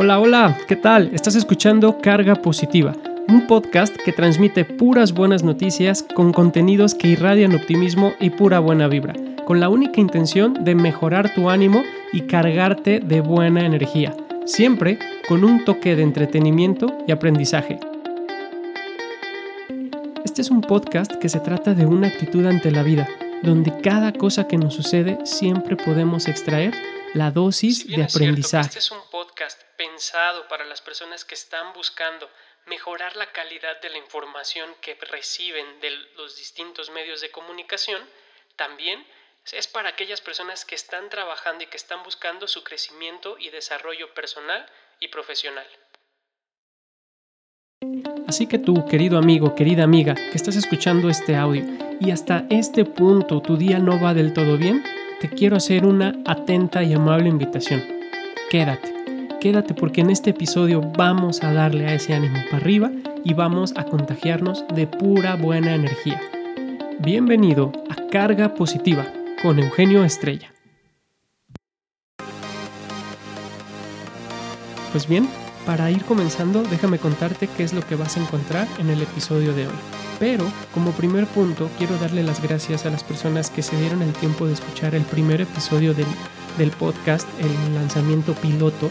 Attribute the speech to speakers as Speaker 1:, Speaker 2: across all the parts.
Speaker 1: Hola, hola, ¿qué tal? Estás escuchando Carga Positiva, un podcast que transmite puras buenas noticias con contenidos que irradian optimismo y pura buena vibra, con la única intención de mejorar tu ánimo y cargarte de buena energía, siempre con un toque de entretenimiento y aprendizaje. Este es un podcast que se trata de una actitud ante la vida, donde cada cosa que nos sucede siempre podemos extraer la dosis de aprendizaje.
Speaker 2: este es un podcast pensado para las personas que están buscando mejorar la calidad de la información que reciben de los distintos medios de comunicación, también es para aquellas personas que están trabajando y que están buscando su crecimiento y desarrollo personal y profesional.
Speaker 1: Así que tú, querido amigo, querida amiga, que estás escuchando este audio y hasta este punto tu día no va del todo bien, te quiero hacer una atenta y amable invitación. Quédate, quédate porque en este episodio vamos a darle a ese ánimo para arriba y vamos a contagiarnos de pura buena energía. Bienvenido a Carga Positiva con Eugenio Estrella. Pues bien, para ir comenzando, déjame contarte qué es lo que vas a encontrar en el episodio de hoy. Pero, como primer punto, quiero darle las gracias a las personas que se dieron el tiempo de escuchar el primer episodio del, del podcast, el lanzamiento piloto,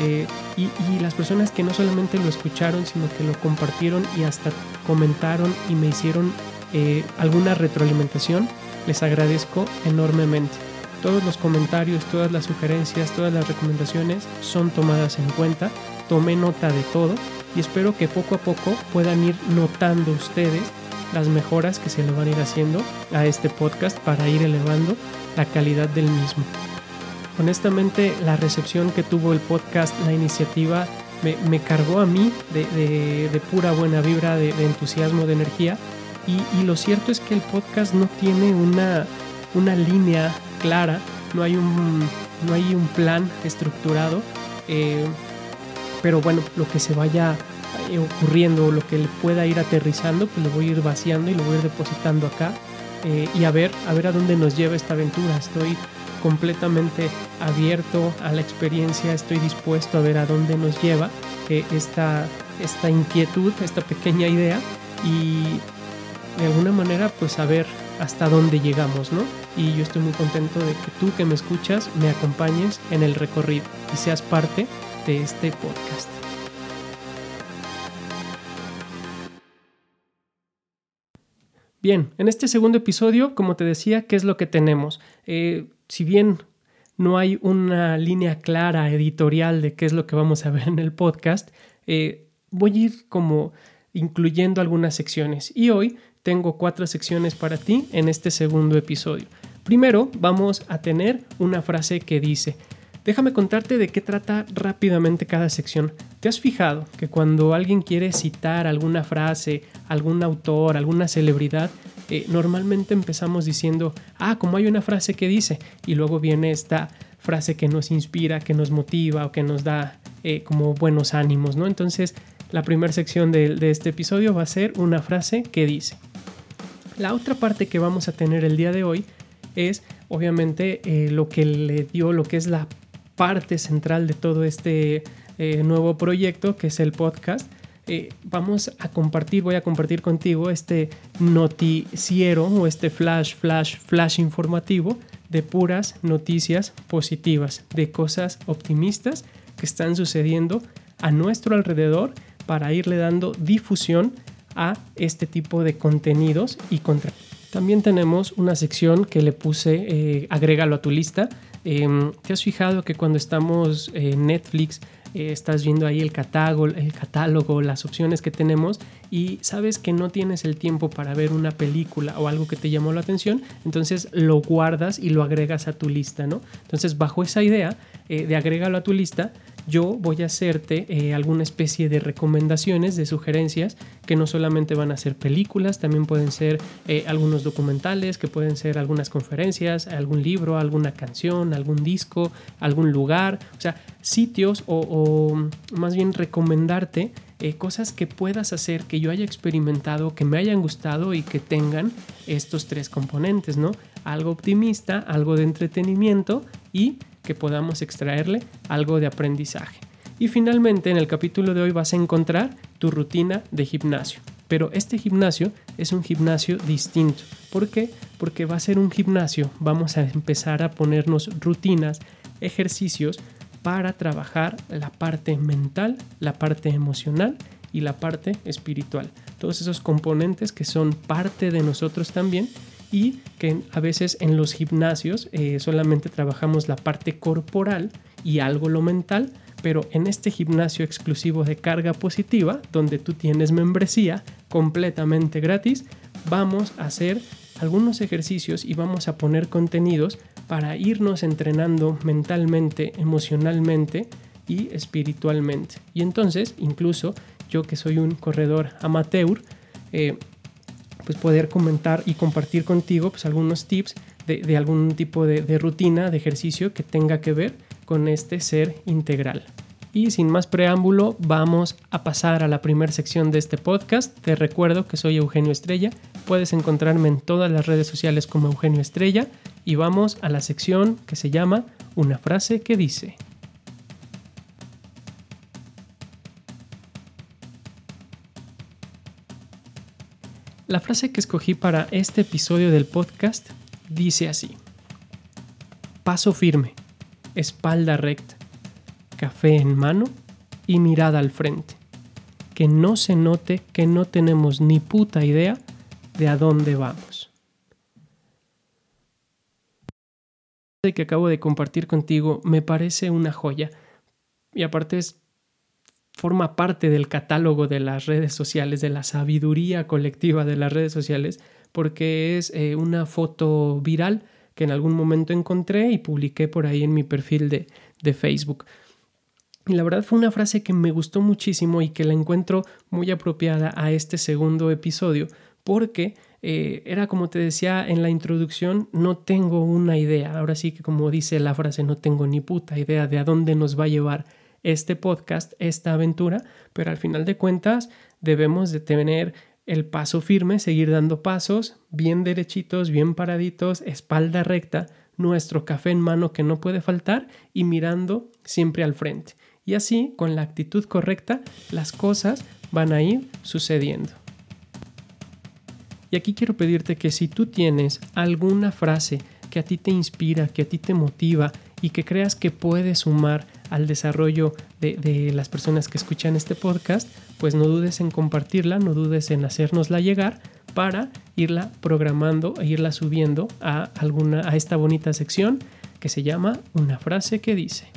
Speaker 1: eh, y, las personas que no solamente lo escucharon, sino que lo compartieron y hasta comentaron y me hicieron eh, alguna retroalimentación, les agradezco enormemente. Todos los comentarios, todas las sugerencias, todas las recomendaciones son tomadas en cuenta. Tomé nota de todo y espero que poco a poco puedan ir notando ustedes las mejoras que se le van a ir haciendo a este podcast para ir elevando la calidad del mismo. Honestamente, la recepción que tuvo el podcast, la iniciativa, me, cargó a mí de, pura buena vibra, de, entusiasmo, de energía. Y, lo cierto es que el podcast no tiene una, línea clara, no hay un, no hay un plan estructurado. Eh, pero bueno, lo que se vaya eh, ocurriendo, lo que le pueda ir aterrizando, pues lo voy a ir vaciando y lo voy a ir depositando acá. Eh, y a ver, a ver a dónde nos lleva esta aventura. Estoy completamente abierto a la experiencia, estoy dispuesto a ver a dónde nos lleva eh, esta, esta inquietud, esta pequeña idea y de alguna manera pues a ver hasta dónde llegamos, ¿no? Y yo estoy muy contento de que tú que me escuchas me acompañes en el recorrido y seas parte de este podcast. Bien, en este segundo episodio, como te decía, ¿qué es lo que tenemos? Eh, si bien no hay una línea clara editorial de qué es lo que vamos a ver en el podcast, eh, voy a ir como incluyendo algunas secciones. Y hoy tengo cuatro secciones para ti en este segundo episodio. Primero vamos a tener una frase que dice, déjame contarte de qué trata rápidamente cada sección. ¿Te has fijado que cuando alguien quiere citar alguna frase, algún autor, alguna celebridad, normalmente empezamos diciendo, ah, como hay una frase que dice, y luego viene esta frase que nos inspira, que nos motiva o que nos da eh, como buenos ánimos, ¿no? Entonces, la primera sección de, de este episodio va a ser una frase que dice. La otra parte que vamos a tener el día de hoy es obviamente eh, lo que le dio, lo que es la parte central de todo este eh, nuevo proyecto que es el podcast. Eh, vamos a compartir, voy a compartir contigo este noticiero o este flash, flash, flash informativo de puras noticias positivas, de cosas optimistas que están sucediendo a nuestro alrededor para irle dando difusión a este tipo de contenidos y contra. También tenemos una sección que le puse, eh, agrégalo a tu lista. Eh, ¿Te has fijado que cuando estamos en Netflix eh, estás viendo ahí el catálogo, el catálogo, las opciones que tenemos y sabes que no tienes el tiempo para ver una película o algo que te llamó la atención, entonces lo guardas y lo agregas a tu lista, ¿no? Entonces bajo esa idea eh, de agrégalo a tu lista, yo voy a hacerte eh, alguna especie de recomendaciones, de sugerencias, que no solamente van a ser películas, también pueden ser eh, algunos documentales, que pueden ser algunas conferencias, algún libro, alguna canción, algún disco, algún lugar, o sea, sitios o, más bien recomendarte eh, cosas que puedas hacer, que yo haya experimentado, que me hayan gustado y que tengan estos tres componentes, ¿no? Algo optimista, algo de entretenimiento y que podamos extraerle algo de aprendizaje. Y finalmente en el capítulo de hoy vas a encontrar tu rutina de gimnasio. Pero este gimnasio es un gimnasio distinto. ¿Por qué? Porque va a ser un gimnasio. Vamos a empezar a ponernos rutinas, ejercicios para trabajar la parte mental, la parte emocional y la parte espiritual. Todos esos componentes que son parte de nosotros también y que a veces en los gimnasios eh, solamente trabajamos la parte corporal y algo lo mental, pero en este gimnasio exclusivo de carga positiva, donde tú tienes membresía completamente gratis, vamos a hacer algunos ejercicios y vamos a poner contenidos para irnos entrenando mentalmente, emocionalmente y espiritualmente. Y entonces, incluso yo que soy un corredor amateur, eh, pues poder comentar y compartir contigo pues algunos tips de, algún tipo de rutina, de ejercicio que tenga que ver con este ser integral. Y sin más preámbulo, vamos a pasar a la primera sección de este podcast. Te recuerdo que soy Eugenio Estrella. Puedes encontrarme en todas las redes sociales como Eugenio Estrella. Y vamos a la sección que se llama Una frase que dice. La frase que escogí para este episodio del podcast dice así. Paso firme espalda recta, café en mano y mirada al frente. Que no se note que no tenemos ni puta idea de a dónde vamos. que acabo de compartir contigo me parece una joya y aparte es forma parte del catálogo de las redes sociales, de la sabiduría colectiva de las redes sociales, porque es eh, una foto viral que en algún momento encontré y publiqué por ahí en mi perfil de, Facebook. Y la verdad fue una frase que me gustó muchísimo y que la encuentro muy apropiada a este segundo episodio porque eh, era como te decía en la introducción, no tengo una idea. Ahora sí que como dice la frase, no tengo ni puta idea de a dónde nos va a llevar este podcast, esta aventura, pero al final de cuentas debemos de tener el paso firme, seguir dando pasos, bien derechitos, bien paraditos, espalda recta, nuestro café en mano que no puede faltar y mirando siempre al frente. Y así, con la actitud correcta, las cosas van a ir sucediendo. Y aquí quiero pedirte que si tú tienes alguna frase que a ti te inspira, que a ti te motiva y que creas que puede sumar al desarrollo de, las personas que escuchan este podcast, pues no dudes en compartirla, no dudes en hacérnosla llegar para irla programando e irla subiendo a, alguna, a esta bonita sección que se llama Una frase que dice.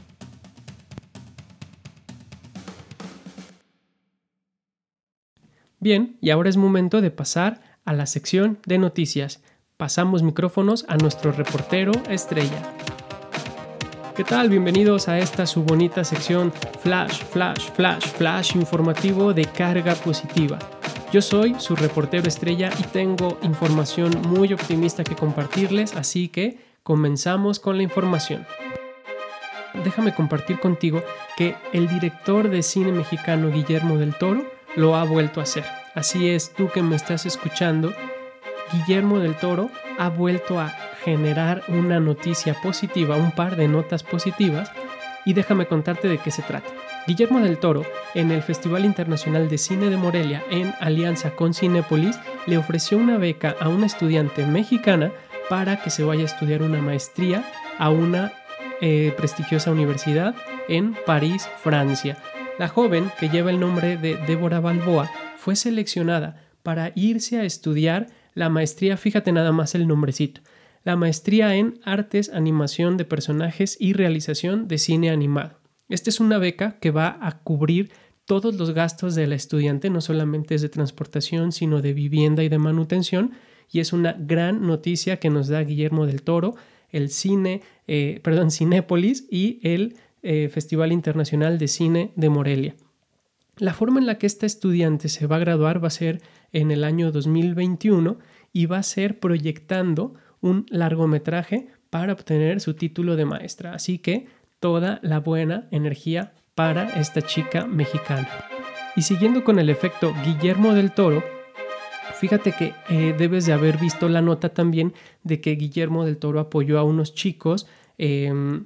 Speaker 1: Bien, y ahora es momento de pasar a la sección de noticias. Pasamos micrófonos a nuestro reportero estrella. ¿Qué tal? Bienvenidos a esta su bonita sección Flash, Flash, Flash, Flash informativo de carga positiva. Yo soy su reportero estrella y tengo información muy optimista que compartirles, así que comenzamos con la información. Déjame compartir contigo que el director de cine mexicano Guillermo del Toro lo ha vuelto a hacer. Así es, tú que me estás escuchando, Guillermo del Toro ha vuelto a generar una noticia positiva, un par de notas positivas, y déjame contarte de qué se trata. Guillermo del Toro, en el Festival Internacional de Cine de Morelia, en alianza con Cinépolis, le ofreció una beca a una estudiante mexicana para que se vaya a estudiar una maestría a una eh, prestigiosa universidad en París, Francia. La joven, que lleva el nombre de Débora Balboa, fue seleccionada para irse a estudiar la maestría, fíjate nada más el nombrecito, la maestría en Artes, Animación de Personajes y Realización de Cine Animado. Esta es una beca que va a cubrir todos los gastos de la estudiante, no solamente es de transportación, sino de vivienda y de manutención, y es una gran noticia que nos da Guillermo del Toro, el cine, eh, perdón, Cinépolis y el eh, Festival Internacional de Cine de Morelia. La forma en la que esta estudiante se va a graduar va a ser en el año 2021 y va a ser proyectando un largometraje para obtener su título de maestra. Así que toda la buena energía para esta chica mexicana. Y siguiendo con el efecto Guillermo del Toro, fíjate que eh, debes de haber visto la nota también de que Guillermo del Toro apoyó a unos chicos em,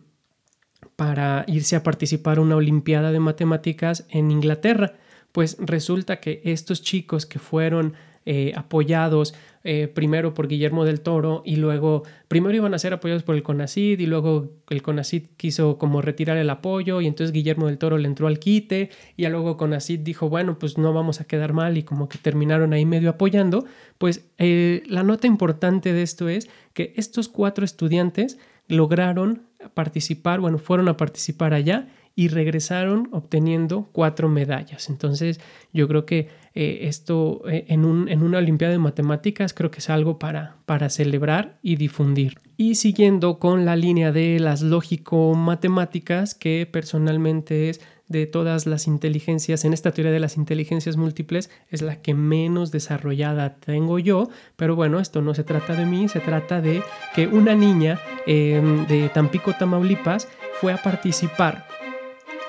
Speaker 1: para irse a participar a una Olimpiada de Matemáticas en Inglaterra. Pues resulta que estos chicos que fueron eh, apoyados eh, primero por Guillermo del Toro y luego, primero iban a ser apoyados por el CONACID y luego el CONACID quiso como retirar el apoyo y entonces Guillermo del Toro le entró al quite y luego CONACID dijo, bueno, pues no vamos a quedar mal y como que terminaron ahí medio apoyando, pues eh, la nota importante de esto es que estos cuatro estudiantes lograron participar, bueno, fueron a participar allá y regresaron obteniendo cuatro medallas. Entonces yo creo que eh, esto eh, en, un, en, una Olimpiada de Matemáticas creo que es algo para, para celebrar y difundir. Y siguiendo con la línea de las lógico-matemáticas, que personalmente es de todas las inteligencias, en esta teoría de las inteligencias múltiples, es la que menos desarrollada tengo yo, pero bueno, esto no se trata de mí, se trata de que una niña em, de Tampico, Tamaulipas, fue a participar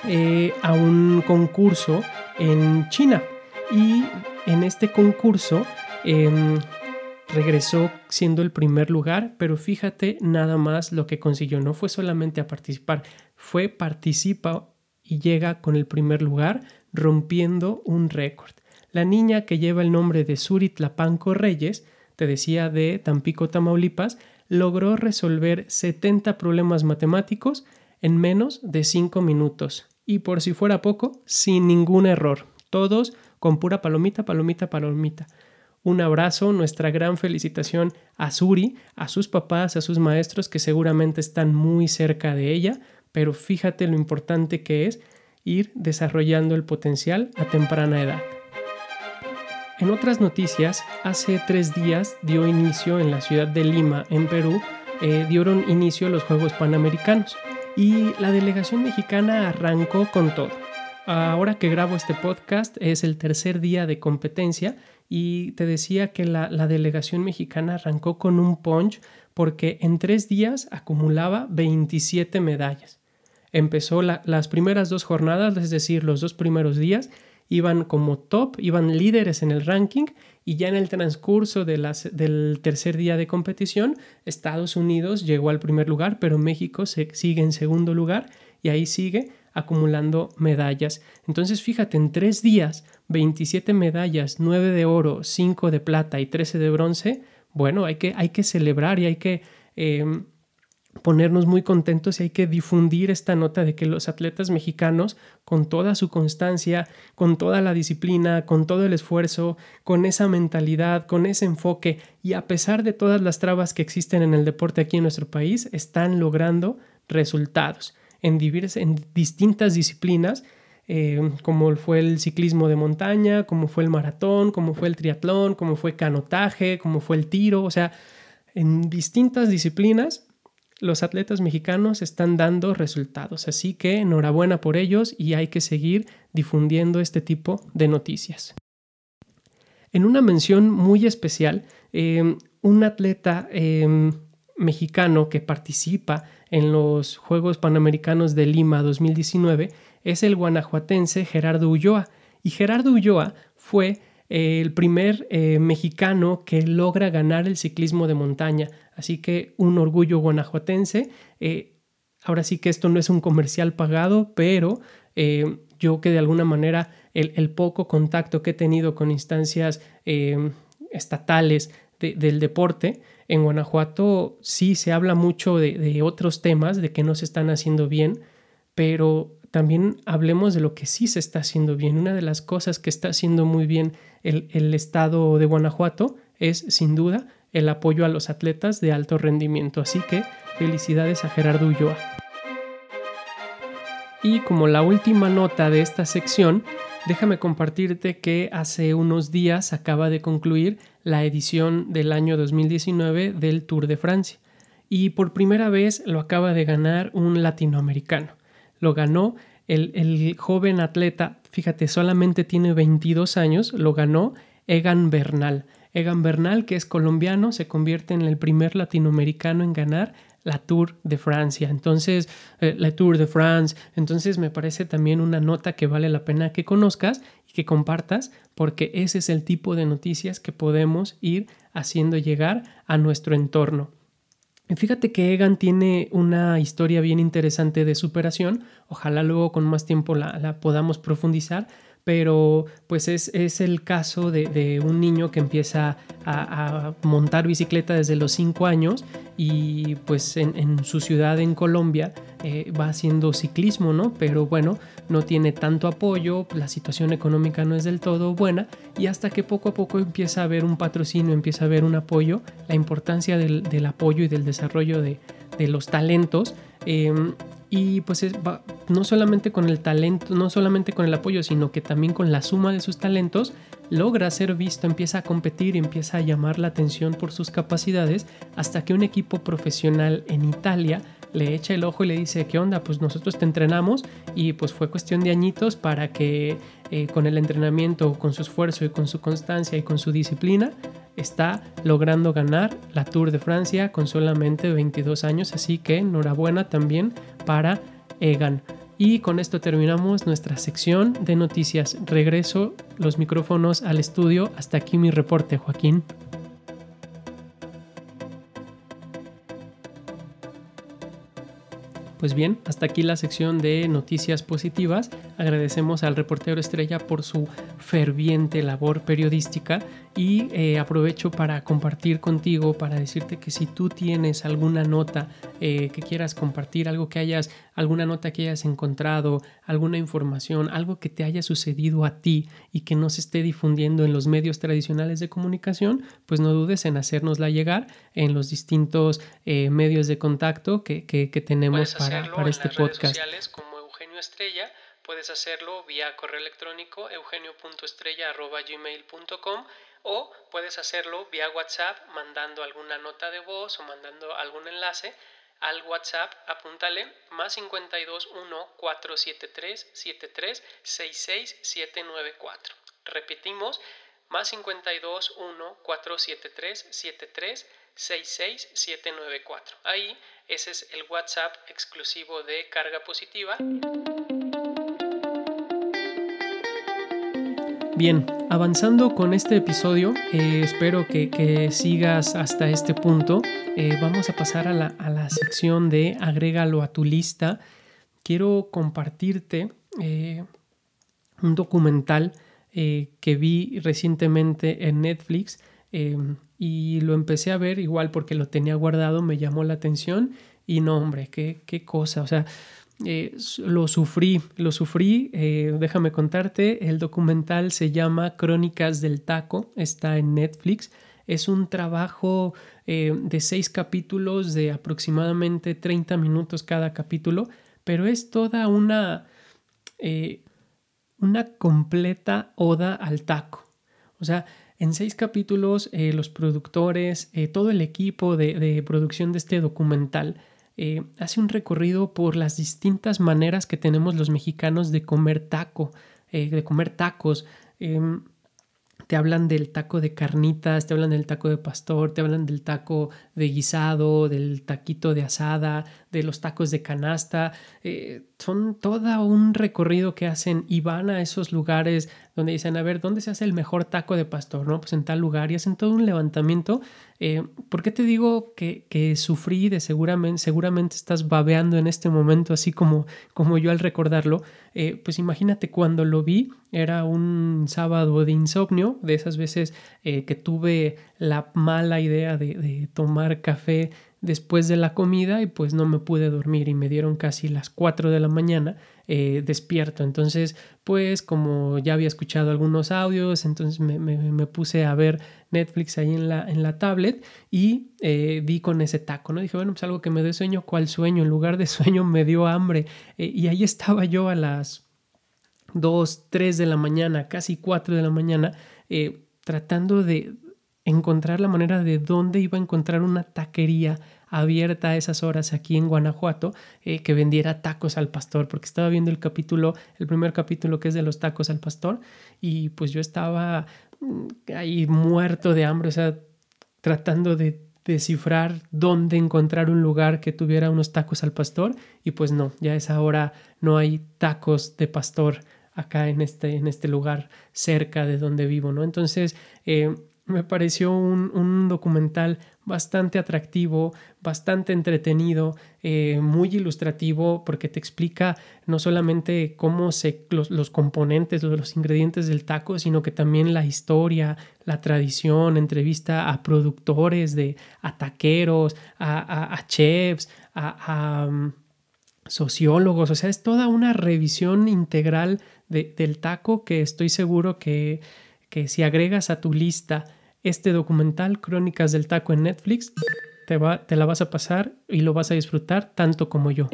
Speaker 1: eh, a un concurso en China y en este concurso em, regresó siendo el primer lugar, pero fíjate nada más lo que consiguió. No fue solamente a participar, fue participa y llega con el primer lugar rompiendo un récord. La niña que lleva el nombre de Surit Lapanco Reyes, te decía de Tampico, Tamaulipas, logró resolver 70 problemas matemáticos en menos de 5 minutos. Y por si fuera poco, sin ningún error. Todos con pura palomita, palomita, palomita. Un abrazo, nuestra gran felicitación a Suri, a sus papás, a sus maestros que seguramente están muy cerca de ella, pero fíjate lo importante que es ir desarrollando el potencial a temprana edad. En otras noticias, hace tres días dio inicio en la ciudad de Lima, en Perú, eh, dieron inicio los Juegos Panamericanos y la delegación mexicana arrancó con todo. Ahora que grabo este podcast es el tercer día de competencia y te decía que la, delegación mexicana arrancó con un punch porque en tres días acumulaba 27 medallas. Empezó las primeras dos jornadas, es decir, los dos primeros días, iban como top, iban líderes en el ranking y ya en el transcurso del tercer día de competición, Estados Unidos llegó al primer lugar, pero México se, sigue en segundo lugar y ahí sigue acumulando medallas. Entonces, fíjate, en tres días, 27 medallas, 9 de oro, 5 de plata y 13 de bronce, bueno, hay que, hay que celebrar y hay que em, ponernos muy contentos y hay que difundir esta nota de que los atletas mexicanos, con toda su constancia, con toda la disciplina, con todo el esfuerzo, con esa mentalidad, con ese enfoque y a pesar de todas las trabas que existen en el deporte aquí en nuestro país, están logrando resultados en, en distintas disciplinas, eh, como fue el ciclismo de montaña, como fue el maratón, como fue el triatlón, como fue canotaje, como fue el tiro, o sea, en distintas disciplinas los atletas mexicanos están dando resultados, así que enhorabuena por ellos y hay que seguir difundiendo este tipo de noticias. En una mención muy especial, eh, un atleta eh, mexicano que participa en los Juegos Panamericanos de Lima 2019 es el guanajuatense Gerardo Ulloa. Y Gerardo Ulloa fue el primer eh, mexicano que logra ganar el ciclismo de montaña. Así que un orgullo guanajuatense. Eh, ahora sí que esto no es un comercial pagado, pero yo que de alguna manera el, poco contacto que he tenido con instancias estatales del deporte, en Guanajuato sí se habla mucho de, otros temas, de que no se están haciendo bien, pero también hablemos de lo que sí se está haciendo bien. Una de las cosas que está haciendo muy bien el, el, estado de Guanajuato es sin duda el apoyo a los atletas de alto rendimiento. Así que felicidades a Gerardo Ulloa. Y como la última nota de esta sección, déjame compartirte que hace unos días acaba de concluir la edición del año 2019 del Tour de Francia. Y por primera vez lo acaba de ganar un latinoamericano. Lo ganó el, joven atleta, fíjate, solamente tiene 22 años, lo ganó Egan Bernal. Egan Bernal, que es colombiano, se convierte en el primer latinoamericano en ganar la Tour de Francia. Entonces, eh, la Tour de France. Entonces, me parece también una nota que vale la pena que conozcas y que compartas, porque ese es el tipo de noticias que podemos ir haciendo llegar a nuestro entorno. Fíjate que Egan tiene una historia bien interesante de superación. Ojalá luego con más tiempo la, la podamos profundizar pero pues es, el caso de, un niño que empieza a, montar bicicleta desde los 5 años y pues en, su ciudad en Colombia eh, va haciendo ciclismo, ¿no? Pero bueno, no tiene tanto apoyo, la situación económica no es del todo buena y hasta que poco a poco empieza a haber un patrocinio, empieza a haber un apoyo, la importancia del, apoyo y del desarrollo de, los talentos. Em, y pues no solamente con el talento, no solamente con el apoyo, sino que también con la suma de sus talentos, logra ser visto, empieza a competir, empieza a llamar la atención por sus capacidades, hasta que un equipo profesional en Italia le echa el ojo y le dice, ¿qué onda? Pues nosotros te entrenamos y pues fue cuestión de añitos para que eh, con el entrenamiento, con su esfuerzo y con su constancia y con su disciplina, está logrando ganar la Tour de Francia con solamente 22 años, así que enhorabuena también para Egan. Y con esto terminamos nuestra sección de noticias. Regreso los micrófonos al estudio. Hasta aquí mi reporte, Joaquín. Pues bien, hasta aquí la sección de noticias positivas. Agradecemos al reportero estrella por su ferviente labor periodística y eh, aprovecho para compartir contigo, para decirte que si tú tienes alguna nota eh, que quieras compartir, algo que hayas, alguna nota que hayas encontrado, alguna información, algo que te haya sucedido a ti y que no se esté difundiendo en los medios tradicionales de comunicación, pues no dudes en hacérnosla llegar en los distintos eh, medios de contacto que, tenemos para, para este podcast.
Speaker 2: Sociales como Eugenio Estrella puedes hacerlo vía correo electrónico eugenio.estrella.gmail.com o puedes hacerlo vía WhatsApp mandando alguna nota de voz o mandando algún enlace al WhatsApp, apúntale más 52 1 473 73 66 794. Repetimos, más 52 1 473 73 66 794. Ahí ese es el WhatsApp exclusivo de carga positiva.
Speaker 1: Bien, avanzando con este episodio, eh, espero que, sigas hasta este punto. Eh, vamos a pasar a la, sección de agrégalo a tu lista. Quiero compartirte eh, un documental que vi recientemente en Netflix y lo empecé a ver igual porque lo tenía guardado, me llamó la atención y no, hombre, qué, qué cosa. O sea, eh, lo sufrí, lo sufrí, eh, déjame contarte, el documental se llama Crónicas del Taco, está en Netflix, es un trabajo eh, de seis capítulos de aproximadamente 30 minutos cada capítulo, pero es toda una, una completa oda al taco. O sea, en seis capítulos los productores, todo el equipo de producción de este documental, eh, hace un recorrido por las distintas maneras que tenemos los mexicanos de comer taco, eh, de comer tacos. Em, te hablan del taco de carnitas, te hablan del taco de pastor, te hablan del taco de guisado, del taquito de asada, de los tacos de canasta. Eh, son todo un recorrido que hacen y van a esos lugares donde dicen, a ver, ¿dónde se hace el mejor taco de pastor? ¿No? Pues en tal lugar y hacen todo un levantamiento. Eh, ¿Por qué te digo que, sufrí de seguramente, seguramente estás babeando en este momento, así como, como yo al recordarlo? Eh, pues imagínate cuando lo vi, era un sábado de insomnio, de esas veces eh, que tuve la mala idea de, de tomar café después de la comida y pues no me pude dormir y me dieron casi las 4 de la mañana eh, despierto. Entonces, pues como ya había escuchado algunos audios, entonces me, puse a ver Netflix ahí en la, en la tablet y eh, vi con ese taco, ¿no? Dije, bueno, pues algo que me dé sueño, ¿cuál sueño? En lugar de sueño me dio hambre eh, y ahí estaba yo a las 2, 3 de la mañana, casi 4 de la mañana, tratando de encontrar la manera de dónde iba a encontrar una taquería abierta a esas horas aquí en Guanajuato eh, que vendiera tacos al pastor, porque estaba viendo el capítulo, el primer capítulo que es de los tacos al pastor, y pues yo estaba mm, ahí muerto de hambre, o sea, tratando de descifrar dónde encontrar un lugar que tuviera unos tacos al pastor, y pues no, ya a esa hora no hay tacos de pastor acá en este, en este lugar cerca de donde vivo, ¿no? Entonces, eh, me pareció un, documental bastante atractivo, bastante entretenido, eh, muy ilustrativo, porque te explica no solamente cómo se, los, los componentes, los, los, ingredientes del taco, sino que también la historia, la tradición, entrevista a productores, de, a taqueros, a, a, chefs, a, mm, sociólogos, o sea, es toda una revisión integral del taco que estoy seguro que, que si agregas a tu lista este documental Crónicas del Taco en Netflix, te, va, te la vas a pasar y lo vas a disfrutar tanto como yo.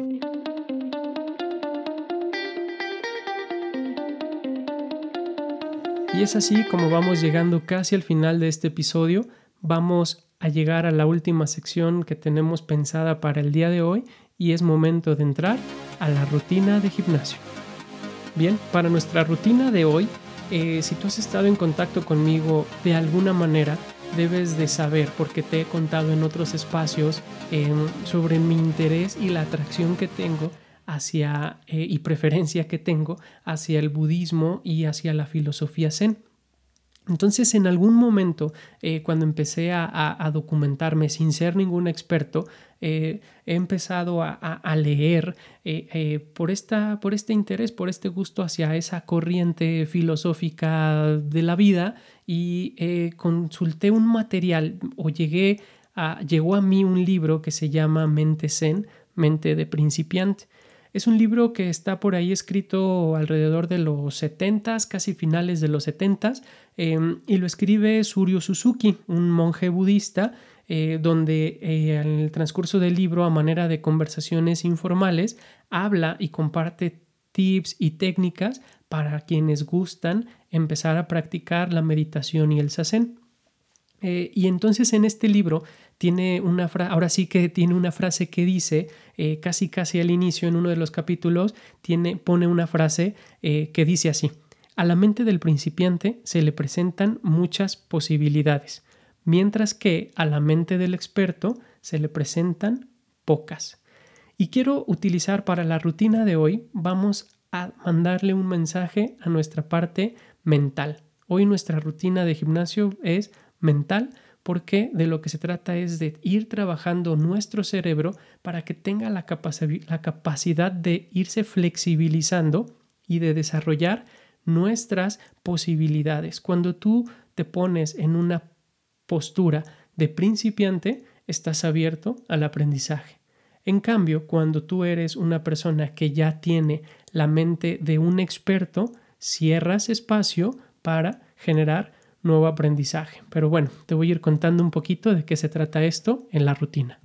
Speaker 1: Y es así como vamos llegando casi al final de este episodio. Vamos a llegar a la última sección que tenemos pensada para el día de hoy y es momento de entrar a la rutina de gimnasio. Bien, para nuestra rutina de hoy eh, si tú has estado en contacto conmigo de alguna manera, debes de saber, porque te he contado en otros espacios em, sobre mi interés y la atracción que tengo hacia eh, y preferencia que tengo hacia el budismo y hacia la filosofía zen. Entonces, en algún momento, eh, cuando empecé a, documentarme sin ser ningún experto, eh, he empezado a, leer eh, por, esta, por este interés, por este gusto hacia esa corriente filosófica de la vida y consulté un material o llegué a, llegó a mí un libro que se llama Mente Zen, Mente de Principiante. Es un libro que está por ahí escrito alrededor de los 70 casi finales de los 70 em, y lo escribe Suryo Suzuki, un monje budista, eh, donde eh, en el transcurso del libro, a manera de conversaciones informales, habla y comparte tips y técnicas para quienes gustan empezar a practicar la meditación y el sasen. Eh, y entonces en este libro tiene una frase, ahora sí que tiene una frase que dice, eh, casi casi al inicio en uno de los capítulos, tiene, pone una frase eh, que dice así, a la mente del principiante se le presentan muchas posibilidades, mientras que a la mente del experto se le presentan pocas. Y quiero utilizar para la rutina de hoy, vamos a mandarle un mensaje a nuestra parte mental. Hoy nuestra rutina de gimnasio es mental porque de lo que se trata es de ir trabajando nuestro cerebro para que tenga la, la capacidad de irse flexibilizando y de desarrollar nuestras posibilidades. Cuando tú te pones en una postura de principiante, estás abierto al aprendizaje. En cambio, cuando tú eres una persona que ya tiene la mente de un experto, cierras espacio para generar nuevo aprendizaje. Pero bueno, te voy a ir contando un poquito de qué se trata esto en la rutina.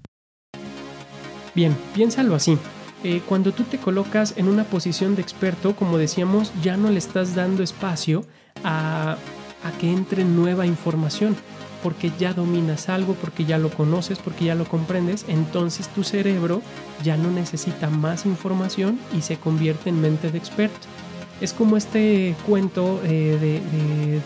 Speaker 1: Bien, piénsalo así. Eh, cuando tú te colocas en una posición de experto, como decíamos, ya no le estás dando espacio a, a que entre nueva información, porque ya dominas algo, porque ya lo conoces, porque ya lo comprendes, entonces tu cerebro ya no necesita más información y se convierte en mente de experto. Es como este cuento eh, de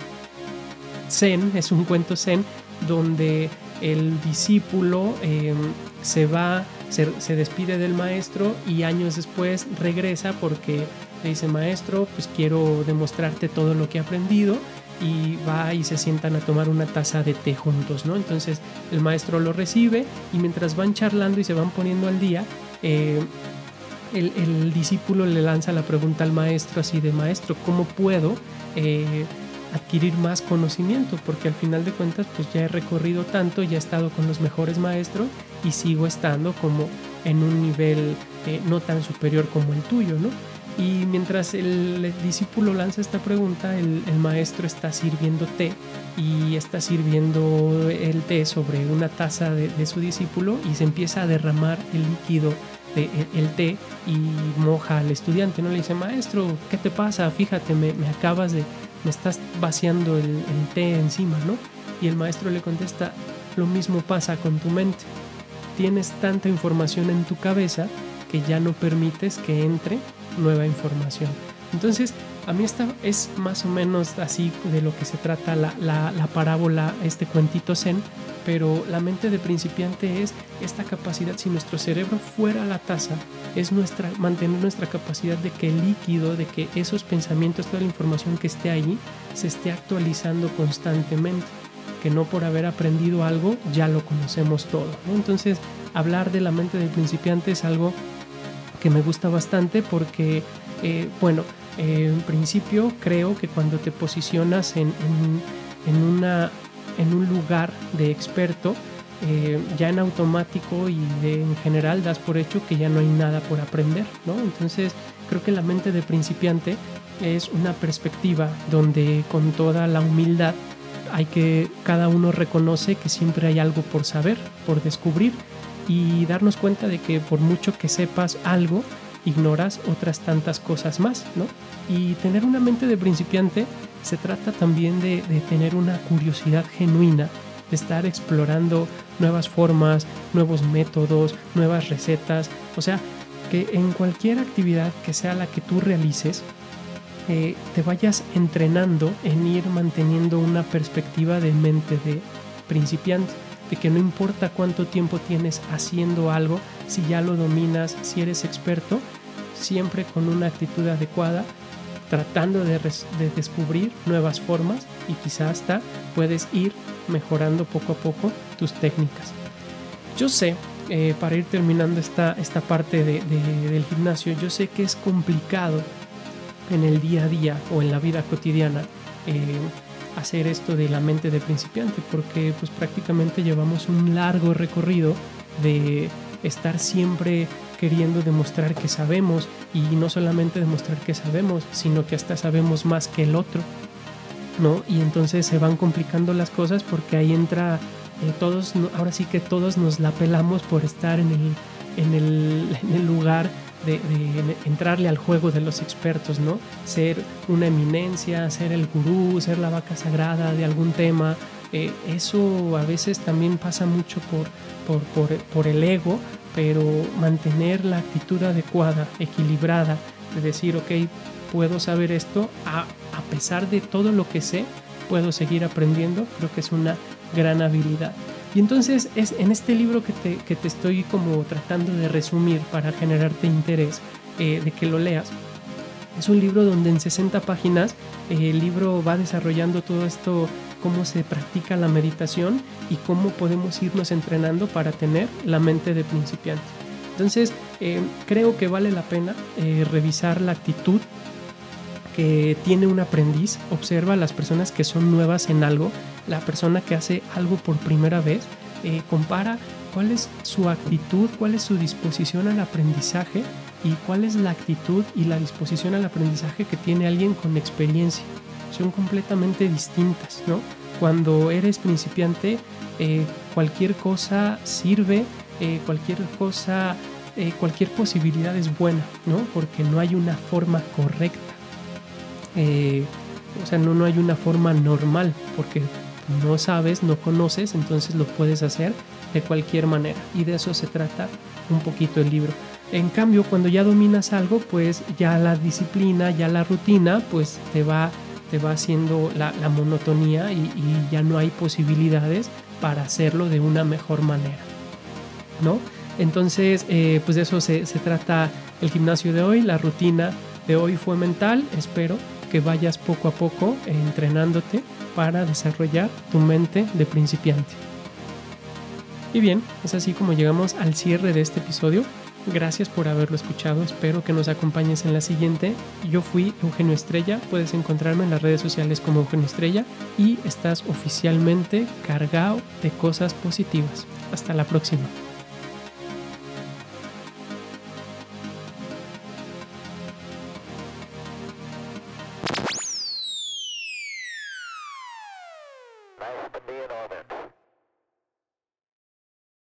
Speaker 1: zen, es un cuento zen donde el discípulo em, se va, se, despide del maestro y años después regresa porque le dice, maestro, pues quiero demostrarte todo lo que he aprendido y va y se sientan a tomar una taza de té juntos, ¿no? Entonces el maestro lo recibe y mientras van charlando y se van poniendo al día, eh, el, el, discípulo le lanza la pregunta al maestro así de, maestro, ¿cómo puedo? Eh, adquirir más conocimiento, porque al final de cuentas pues ya he recorrido tanto, ya he estado con los mejores maestros y sigo estando como en un nivel eh, no tan superior como el tuyo, ¿no? Y mientras el discípulo lanza esta pregunta, el, maestro está sirviendo té y está sirviendo el té sobre una taza de, su discípulo y se empieza a derramar el líquido del el té y moja al estudiante, ¿no? Le dice, maestro, ¿qué te pasa? Fíjate, me, me acabas de, me estás vaciando el, té encima, ¿no? Y el maestro le contesta, lo mismo pasa con tu mente. Tienes tanta información en tu cabeza que ya no permites que entre nueva información. Entonces, a mí esta es más o menos así de lo que se trata la, la parábola, este cuentito zen, pero la mente de principiante es esta capacidad, si nuestro cerebro fuera la taza, es nuestra, mantener nuestra capacidad de que el líquido, de que esos pensamientos, toda la información que esté ahí, se esté actualizando constantemente. que no por haber aprendido algo ya lo conocemos todo. Entonces, hablar de la mente del principiante es algo que me gusta bastante porque, eh, bueno, eh, en principio creo que cuando te posicionas en, una, en un lugar de experto, eh, ya en automático y en general das por hecho que ya no hay nada por aprender, ¿no? Entonces creo que la mente de principiante es una perspectiva donde con toda la humildad hay que cada uno reconoce que siempre hay algo por saber, por descubrir y darnos cuenta de que por mucho que sepas algo, ignoras otras tantas cosas más, ¿no? Y tener una mente de principiante se trata también de, tener una curiosidad genuina, de estar explorando nuevas formas, nuevos métodos, nuevas recetas, o sea, que en cualquier actividad que sea la que tú realices, eh, te vayas entrenando en ir manteniendo una perspectiva de mente de principiante, de que no importa cuánto tiempo tienes haciendo algo, si ya lo dominas, si eres experto, siempre con una actitud adecuada, tratando de, de descubrir nuevas formas y quizás hasta puedes ir mejorando poco a poco tus técnicas. Yo sé, eh, para ir terminando esta, esta parte del gimnasio, yo sé que es complicado en el día a día o en la vida cotidiana eh, hacer esto de la mente de principiante porque pues prácticamente llevamos un largo recorrido de estar siempre queriendo demostrar que sabemos y no solamente demostrar que sabemos sino que hasta sabemos más que el otro ¿no? y entonces se van complicando las cosas porque ahí entra eh, todos ahora sí que todos nos la pelamos por estar en el, en el, en el lugar de, entrarle al juego de los expertos, ¿no? Ser una eminencia, ser el gurú, ser la vaca sagrada de algún tema. Eh, eso a veces también pasa mucho por, por, el ego, pero mantener la actitud adecuada, equilibrada, de decir, ok, puedo saber esto, a, a pesar de todo lo que sé, puedo seguir aprendiendo, creo que es una gran habilidad. Y entonces es en este libro que te, que te estoy como tratando de resumir para generarte interés eh, de que lo leas. Es un libro donde en 60 páginas eh, el libro va desarrollando todo esto, cómo se practica la meditación y cómo podemos irnos entrenando para tener la mente de principiante. Entonces, eh, creo que vale la pena revisar la actitud que tiene un aprendiz, observa a las personas que son nuevas en algo, la persona que hace algo por primera vez, eh, compara cuál es su actitud, cuál es su disposición al aprendizaje y cuál es la actitud y la disposición al aprendizaje que tiene alguien con experiencia. Son completamente distintas, ¿no? Cuando eres principiante, eh, cualquier cosa sirve, eh, cualquier cosa, cualquier posibilidad es buena, ¿no? Porque no hay una forma correcta eh, o sea, no, no hay una forma normal, porque no sabes, no conoces, entonces lo puedes hacer de cualquier manera. Y de eso se trata un poquito el libro. En cambio, cuando ya dominas algo, pues ya la disciplina, ya la rutina, pues te va, te va haciendo la, monotonía y, ya no hay posibilidades para hacerlo de una mejor manera. ¿No? Entonces, eh, pues de eso se, se trata el gimnasio de hoy. La rutina de hoy fue mental, espero que vayas poco a poco entrenándote para desarrollar tu mente de principiante. Y bien, es así como llegamos al cierre de este episodio. Gracias por haberlo escuchado, espero que nos acompañes en la siguiente. Yo fui Eugenio Estrella, puedes encontrarme en las redes sociales como Eugenio Estrella y estás oficialmente cargado de cosas positivas. Hasta la próxima.